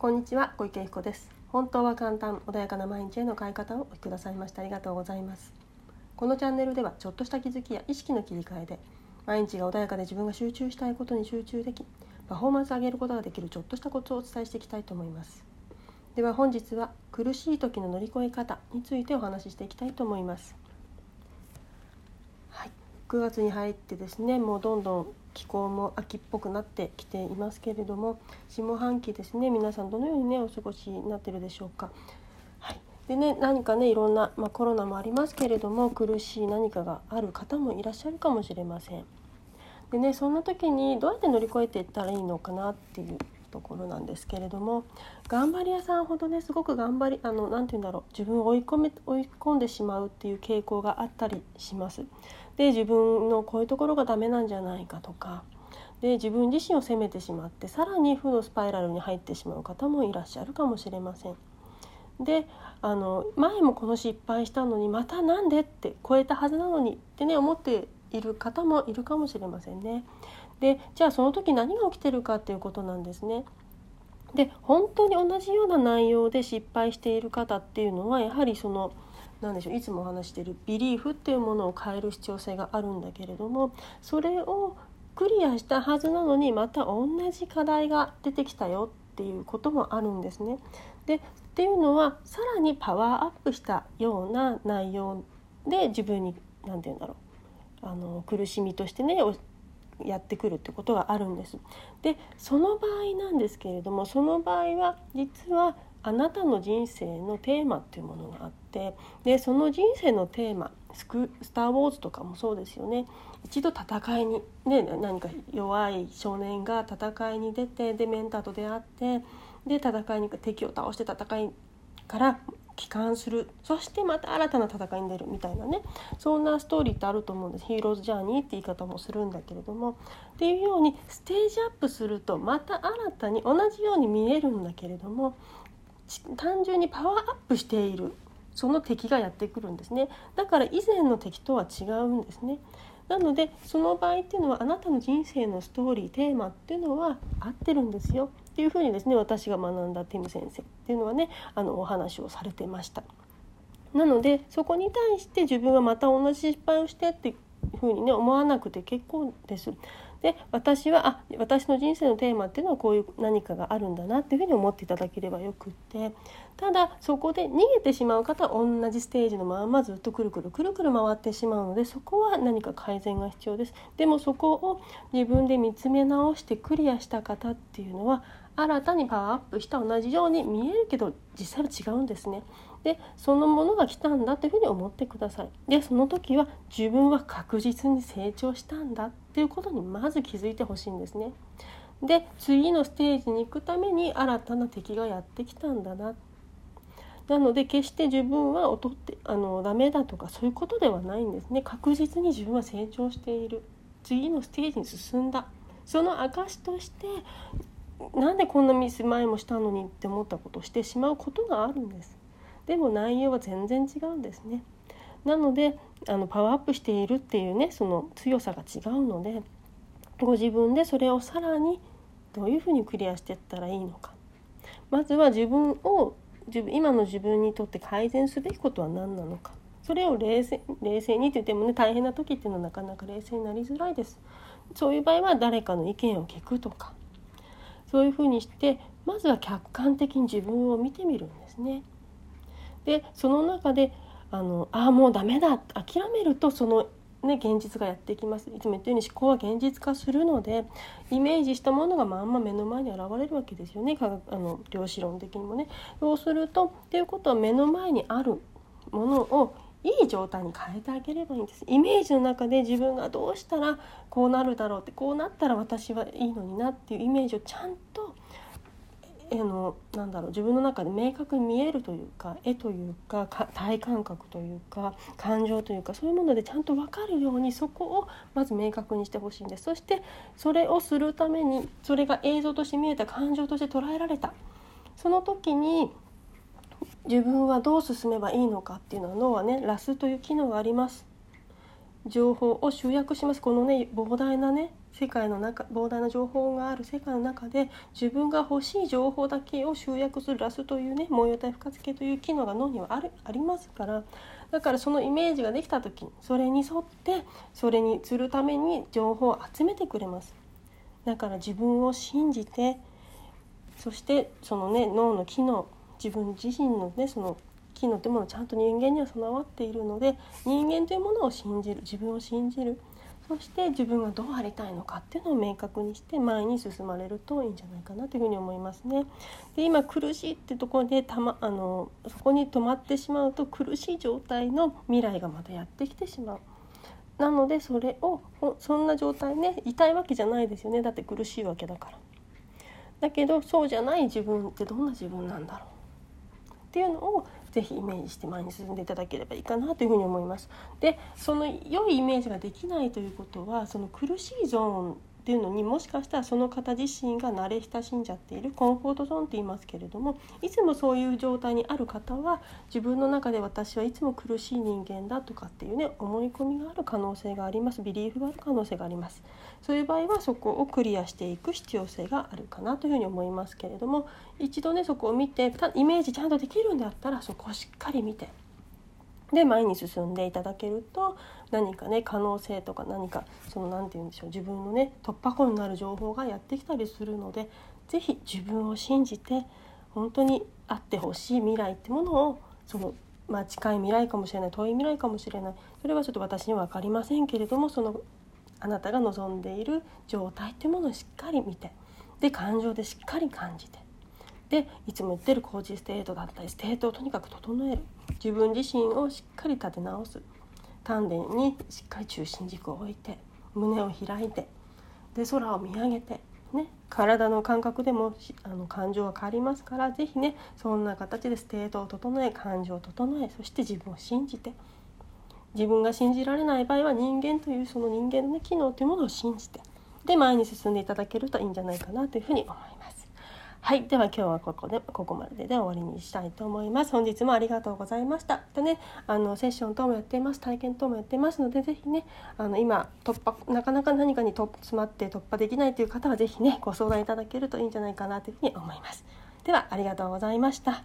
こんにちは小池彦です。本当は簡単穏やかな毎日への変え方をお聞きくださいましてありがとうございます。このチャンネルではちょっとした気づきや意識の切り替えで毎日が穏やかで自分が集中したいことに集中できパフォーマンスを上げることができるちょっとしたコツをお伝えしていきたいと思います。では本日は苦しい時の乗り越え方についてお話ししていきたいと思います。はい、9月に入ってですねもうどんどん気候も秋っぽくなってきていますけれども下半期ですね皆さんどのようにねお過ごしになってるでしょうか。はい、でね何かねいろんな、まあ、コロナもありますけれども苦しい何かがある方もいらっしゃるかもしれません。でねそんな時にどうやって乗り越えていったらいいのかなっていうところなんですけれども頑張り屋さんほどねすごく頑張りあのなて言うんだろう自分を追い込め追い込んでしまうっていう傾向があったりします。で自分のこういうところがダメなんじゃないかとかで自分自身を責めてしまってさらに負のスパイラルに入ってしまう方もいらっしゃるかもしれません。であの前もこの失敗したのにまた何でって超えたはずなのにってね思っている方もいるかもしれませんね。でじゃあその時何が起きてるかっていうことなんですね。で本当に同じような内容で失敗している方っていうのはやはりその何でしょういつもお話しているビリーフっていうものを変える必要性があるんだけれどもそれをクリアしたはずなのにまた同じ課題が出てきたよっていうこともあるんですね。でっていうのはさらにパワーアップしたような内容で自分に何て言うんだろうあの苦しみとしてねやってくるってことがあるんです。でその場合なんですけれどもその場合は実はあなたの人生のテーマっていうものがあってでその人生のテーマスク「スター・ウォーズ」とかもそうですよね一度戦いに、ね、何か弱い少年が戦いに出てでメンターと出会ってで戦いに敵を倒して戦いから帰還する。そしてまた新たな戦いに出るみたいなね。そんなストーリーってあると思うんです。ヒーローズジャーニーって言い方もするんだけれども。っていうようにステージアップするとまた新たに同じように見えるんだけれども単純にパワーアップしている。その敵がやってくるんですね。だから以前の敵とは違うんですね。なのでその場合っていうのはあなたの人生のストーリーテーマっていうのは合ってるんですよ。っていうふうにですね私が学んだティム先生っていうのはねあのお話をされてました。なのでそこに対して自分はまた同じ失敗をしてっていうふうにね思わなくて結構です。で私はあ私の人生のテーマっていうのはこういう何かがあるんだなっていうふうに思っていただければよくってただそこで逃げてしまう方は同じステージのままずっとくるくるくるくる回ってしまうのでそこは何か改善が必要ですでもそこを自分で見つめ直してクリアした方っていうのは新たにパワーアップした同じように見えるけど実際は違うんですね。でそのものが来たんだというふうに思ってください。でその時は自分は確実に成長したんだっていうことにまず気づいてほしいんですね。で次のステージに行くために新たな敵がやってきたんだな。なので決して自分は劣ってあのダメだとかそういうことではないんですね。確実に自分は成長している。次のステージに進んだ。その証としてなんでこんなミス前もしたのにって思ったことをしてしまうことがあるんですでも内容は全然違うんですね。なのであのパワーアップしているっていうねその強さが違うのでご自分でそれをさらにどういうふうにクリアしていったらいいのか。まずは自分を自分今の自分にとって改善すべきことは何なのか。それを冷静冷静にって言ってもね大変な時っていうのはなかなか冷静になりづらいです。そういう場合は誰かの意見を聞くとか。そういうふうにしてまずは客観的に自分を見てみるんですね。でその中であのあもうダメだ諦めるとそのね、現実がやってきます。いつも言ったように思考は現実化するのでイメージしたものがまんま目の前に現れるわけですよね。科学あの量子論的にもね。そうするとっていうことは目の前にあるものをいい状態に変えてあげればいいんです。イメージの中で自分がどうしたらこうなるだろうってこうなったら私はいいのになっていうイメージをちゃんとあのなんだろう自分の中で明確に見えるというか絵というか体感覚というか感情というかそういうものでちゃんと分かるようにそこをまず明確にしてほしいんです。そしてそれをするためにそれが映像として見えた感情として捉えられた。その時に自分はどう進めばいいのかっていうのは脳はねラスという機能があります。情報を集約します。このね膨大なね世界の中膨大な情報がある世界の中で自分が欲しい情報だけを集約するラスというね模様体付加付けという機能が脳にはあるありますからだからそのイメージができた時にそれに沿ってそれにするために情報を集めてくれます。だから自分を信じてそしてそのね脳の機能自分自身のねその機能というものちゃんと人間には備わっているので人間というものを信じる自分を信じる。そして自分がどうありたいのかっていうのを明確にして前に進まれるといいんじゃないかなというふうに思いますね。で今苦しいってところでた、ま、あのそこに止まってしまうと苦しい状態の未来がまたやってきてしまう。なのでそれをそんな状態ね痛いわけじゃないですよねだって苦しいわけだから。だけどそうじゃない自分ってどんな自分なんだろうっていうのをぜひイメージして前に進んでいただければいいかなというふうに思います。でその良いイメージができないということはその苦しいゾーンっていうのにもしかしたらその方自身が慣れ親しんじゃっているコンフォートゾーンって言いますけれどもいつもそういう状態にある方は自分の中で私はいつも苦しい人間だとかっていうね思い込みがある可能性があります。ビリーフがある可能性があります。そういう場合はそこをクリアしていく必要性があるかなというふうに思いますけれども一度ねそこを見てイメージちゃんとできるんであったらそこをしっかり見てで前に進んでいただけると何かね可能性とか何かその何て言うんでしょう自分のね突破口になる情報がやってきたりするので是非自分を信じて本当にあってほしい未来ってものをそのまあ、近い未来かもしれない遠い未来かもしれないそれはちょっと私には分かりませんけれどもそのあなたが望んでいる状態っていうものをしっかり見てで感情でしっかり感じてでいつも言ってる coach state だったり state をとにかく整える。自分自身をしっかり立て直す丹田にしっかり中心軸を置いて胸を開いてで空を見上げて、ね、体の感覚でもあの感情は変わりますから是非ねそんな形で state を整え感情を整えそして自分を信じて自分が信じられない場合は人間というその人間の、ね、機能というものを信じてで前に進んでいただけるといいんじゃないかなというふうに思います。はい、では今日はここでここまでで終わりにしたいと思います。本日もありがとうございました。でね、あのセッション等もやっています、体験等もやってますので、ぜひね、あの今突破なかなか何かにと詰まって突破できないという方はぜひねご相談いただけるといいんじゃないかなというふうに思います。ではありがとうございました。